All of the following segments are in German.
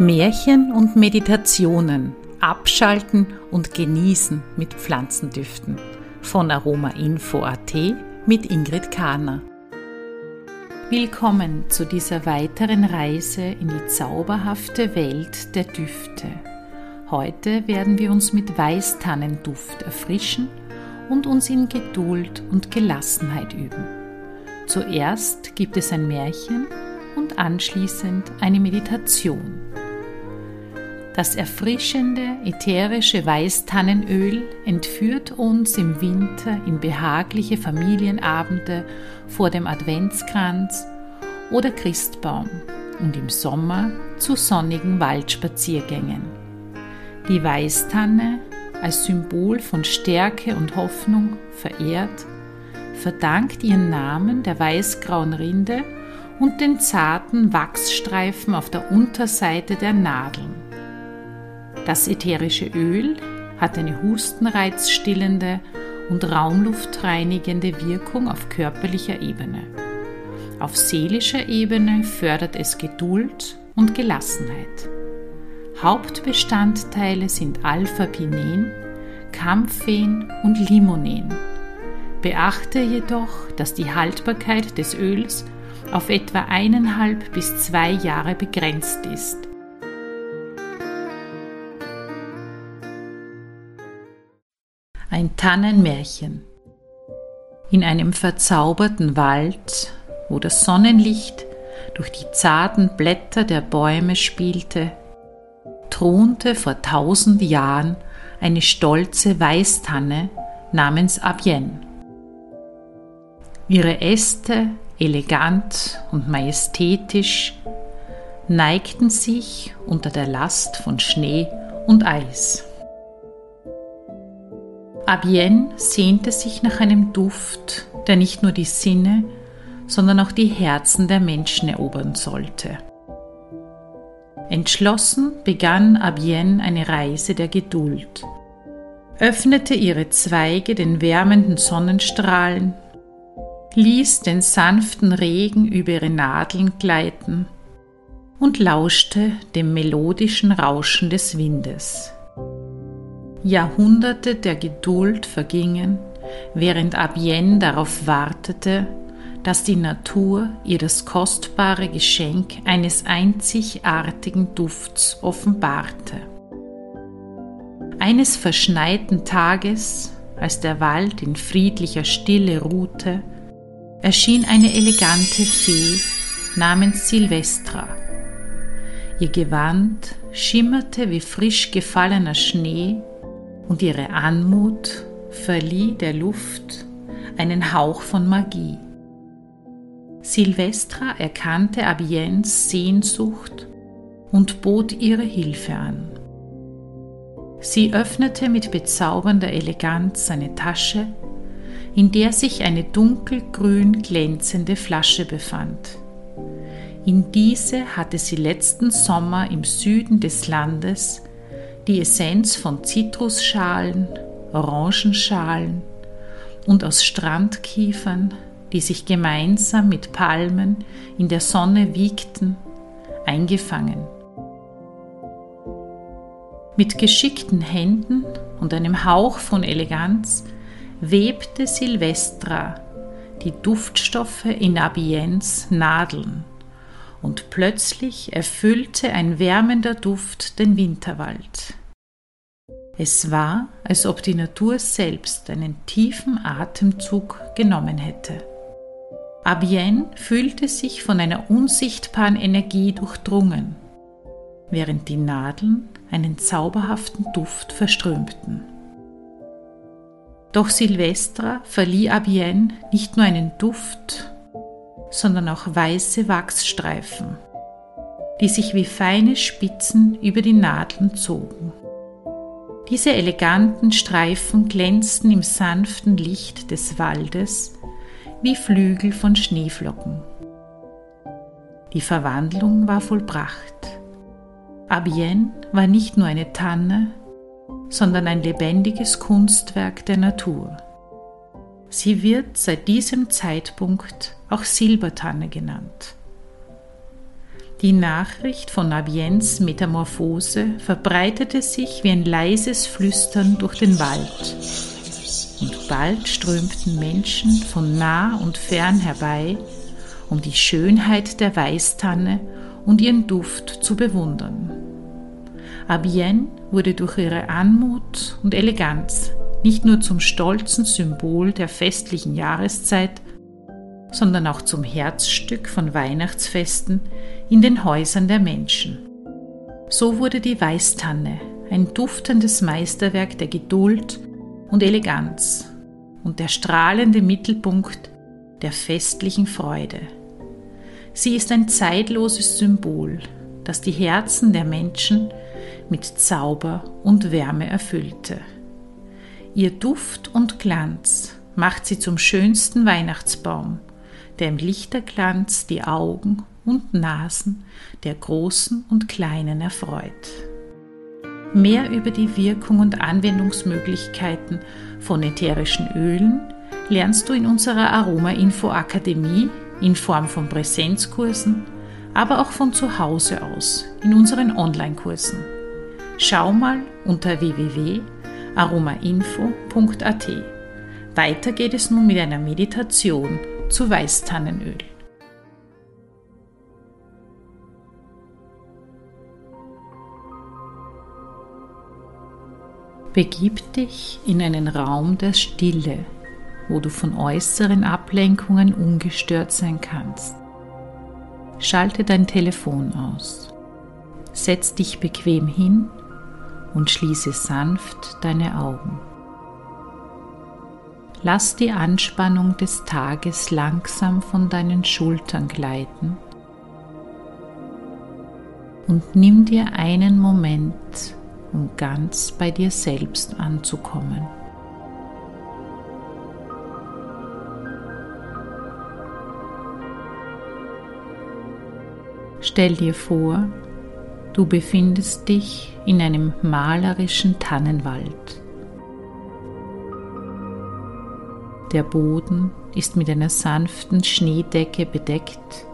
Märchen und Meditationen abschalten und genießen mit Pflanzendüften von Aromainfo.at mit Ingrid Kahner. Willkommen zu dieser weiteren Reise in die zauberhafte Welt der Düfte. Heute werden wir uns mit Weißtannenduft erfrischen und uns in Geduld und Gelassenheit üben. Zuerst gibt es ein Märchen und anschließend eine Meditation. Das erfrischende ätherische Weißtannenöl entführt uns im Winter in behagliche Familienabende vor dem Adventskranz oder Christbaum und im Sommer zu sonnigen Waldspaziergängen. Die Weißtanne als Symbol von Stärke und Hoffnung verehrt, verdankt ihren Namen der weißgrauen Rinde und den zarten Wachsstreifen auf der Unterseite der Nadeln. Das ätherische Öl hat eine hustenreizstillende und raumluftreinigende Wirkung auf körperlicher Ebene. Auf seelischer Ebene fördert es Geduld und Gelassenheit. Hauptbestandteile sind Alpha-Pinen, Kampfen und Limonen. Beachte jedoch, dass die Haltbarkeit des Öls auf etwa eineinhalb bis zwei Jahre begrenzt ist. Ein Tannenmärchen. In einem verzauberten Wald, wo das Sonnenlicht durch die zarten Blätter der Bäume spielte, thronte vor tausend Jahren eine stolze Weißtanne namens Abienne. Ihre Äste, elegant und majestätisch, neigten sich unter der Last von Schnee und Eis. Abienne sehnte sich nach einem Duft, der nicht nur die Sinne, sondern auch die Herzen der Menschen erobern sollte. Entschlossen begann Abienne eine Reise der Geduld, öffnete ihre Zweige den wärmenden Sonnenstrahlen, ließ den sanften Regen über ihre Nadeln gleiten und lauschte dem melodischen Rauschen des Windes. Jahrhunderte der Geduld vergingen, während Abienne darauf wartete, dass die Natur ihr das kostbare Geschenk eines einzigartigen Dufts offenbarte. Eines verschneiten Tages, als der Wald in friedlicher Stille ruhte, erschien eine elegante Fee namens Silvestra. Ihr Gewand schimmerte wie frisch gefallener Schnee und ihre Anmut verlieh der Luft einen Hauch von Magie. Silvestra erkannte Abiens Sehnsucht und bot ihre Hilfe an. Sie öffnete mit bezaubernder Eleganz eine Tasche, in der sich eine dunkelgrün glänzende Flasche befand. In diese hatte sie letzten Sommer im Süden des Landes die Essenz von Zitrusschalen, Orangenschalen und aus Strandkiefern, die sich gemeinsam mit Palmen in der Sonne wiegten, eingefangen. Mit geschickten Händen und einem Hauch von Eleganz webte Silvestra die Duftstoffe in Abiens Nadeln und plötzlich erfüllte ein wärmender Duft den Winterwald. Es war, als ob die Natur selbst einen tiefen Atemzug genommen hätte. Abienne fühlte sich von einer unsichtbaren Energie durchdrungen, während die Nadeln einen zauberhaften Duft verströmten. Doch Silvestra verlieh Abienne nicht nur einen Duft, sondern auch weiße Wachsstreifen, die sich wie feine Spitzen über die Nadeln zogen. Diese eleganten Streifen glänzten im sanften Licht des Waldes wie Flügel von Schneeflocken. Die Verwandlung war vollbracht. Abienne war nicht nur eine Tanne, sondern ein lebendiges Kunstwerk der Natur. Sie wird seit diesem Zeitpunkt auch Silbertanne genannt. Die Nachricht von Abiens Metamorphose verbreitete sich wie ein leises Flüstern durch den Wald. Und bald strömten Menschen von nah und fern herbei, um die Schönheit der Weißtanne und ihren Duft zu bewundern. Abienne wurde durch ihre Anmut und Eleganz nicht nur zum stolzen Symbol der festlichen Jahreszeit, sondern auch zum Herzstück von Weihnachtsfesten in den Häusern der Menschen. So wurde die Weißtanne ein duftendes Meisterwerk der Geduld und Eleganz und der strahlende Mittelpunkt der festlichen Freude. Sie ist ein zeitloses Symbol, das die Herzen der Menschen mit Zauber und Wärme erfüllte. Ihr Duft und Glanz macht sie zum schönsten Weihnachtsbaum, der im Lichterglanz die Augen und Nasen der Großen und Kleinen erfreut. Mehr über die Wirkung und Anwendungsmöglichkeiten von ätherischen Ölen lernst du in unserer Aroma Info Akademie in Form von Präsenzkursen, aber auch von zu Hause aus in unseren Online-Kursen. Schau mal unter www.aromainfo.at. Weiter geht es nun mit einer Meditation zu Weißtannenöl. Begib dich in einen Raum der Stille, wo du von äußeren Ablenkungen ungestört sein kannst. Schalte dein Telefon aus. Setz dich bequem hin und schließe sanft deine Augen. Lass die Anspannung des Tages langsam von deinen Schultern gleiten und nimm dir einen Moment, um ganz bei dir selbst anzukommen. Stell dir vor, du befindest dich in einem malerischen Tannenwald. Der Boden ist mit einer sanften Schneedecke bedeckt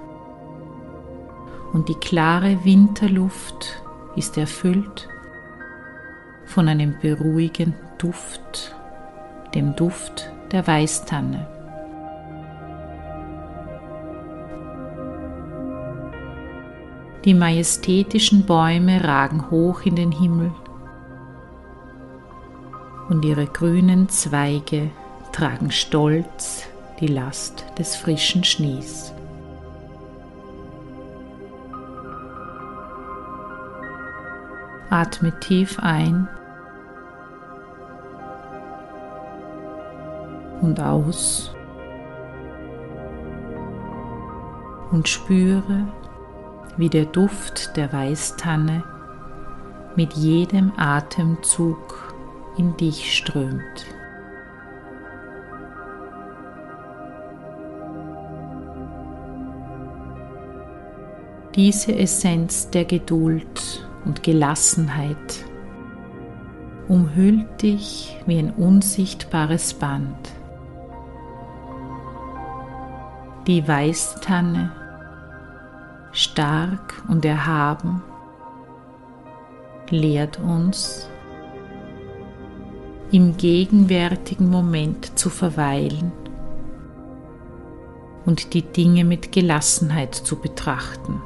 und die klare Winterluft ist erfüllt von einem beruhigenden Duft, dem Duft der Weißtanne. Die majestätischen Bäume ragen hoch in den Himmel und ihre grünen Zweige tragen stolz die Last des frischen Schnees. Atme tief ein und aus und spüre, wie der Duft der Weißtanne mit jedem Atemzug in dich strömt. Diese Essenz der Geduld und Gelassenheit umhüllt dich wie ein unsichtbares Band. Die Weißtanne, stark und erhaben, lehrt uns, im gegenwärtigen Moment zu verweilen und die Dinge mit Gelassenheit zu betrachten.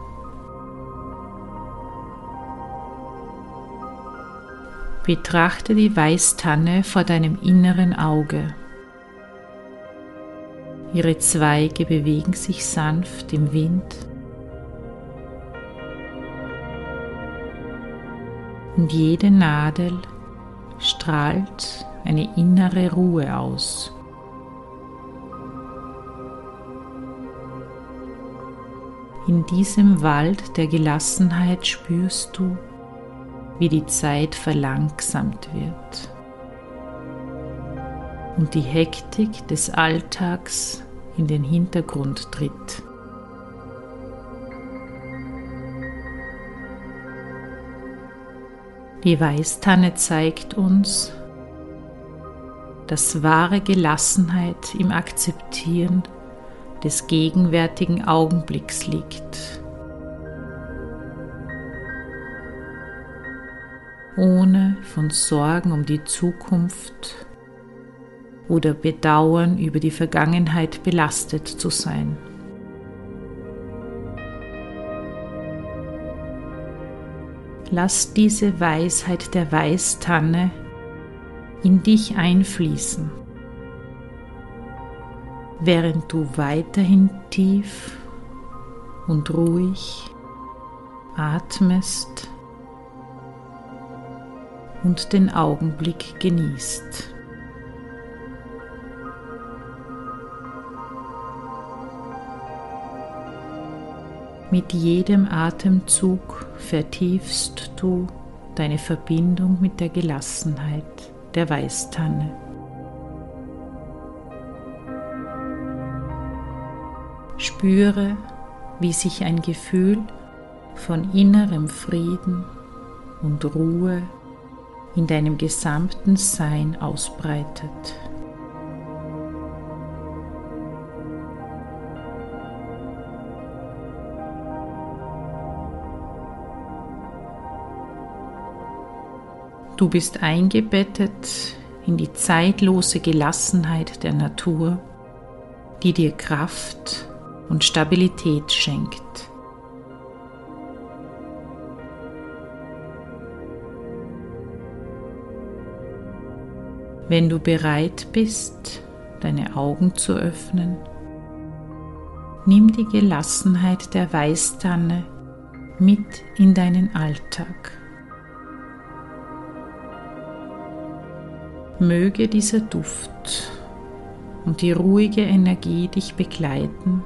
Betrachte die Weißtanne vor deinem inneren Auge. Ihre Zweige bewegen sich sanft im Wind. Und jede Nadel strahlt eine innere Ruhe aus. In diesem Wald der Gelassenheit spürst du, wie die Zeit verlangsamt wird und die Hektik des Alltags in den Hintergrund tritt. Die Weißtanne zeigt uns, dass wahre Gelassenheit im Akzeptieren des gegenwärtigen Augenblicks liegt. Ohne von Sorgen um die Zukunft oder Bedauern über die Vergangenheit belastet zu sein. Lass diese Weisheit der Weißtanne in dich einfließen, während du weiterhin tief und ruhig atmest und den Augenblick genießt. Mit jedem Atemzug vertiefst du deine Verbindung mit der Gelassenheit der Weißtanne. Spüre, wie sich ein Gefühl von innerem Frieden und Ruhe in deinem gesamten Sein ausbreitet. Du bist eingebettet in die zeitlose Gelassenheit der Natur, die dir Kraft und Stabilität schenkt. Wenn du bereit bist, deine Augen zu öffnen, nimm die Gelassenheit der Weißtanne mit in deinen Alltag. Möge dieser Duft und die ruhige Energie dich begleiten,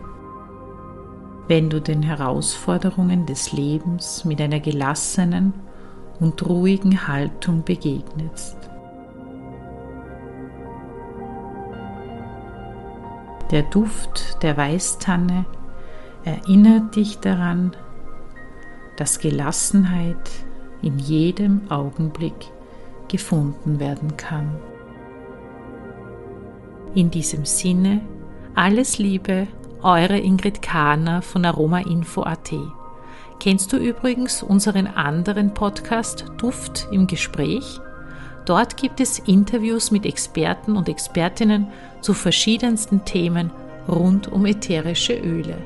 wenn du den Herausforderungen des Lebens mit einer gelassenen und ruhigen Haltung begegnest. Der Duft der Weißtanne erinnert dich daran, dass Gelassenheit in jedem Augenblick gefunden werden kann. In diesem Sinne, alles Liebe, eure Ingrid Kahner von aromainfo.at. Kennst du übrigens unseren anderen Podcast Duft im Gespräch? Dort gibt es Interviews mit Experten und Expertinnen zu verschiedensten Themen rund um ätherische Öle.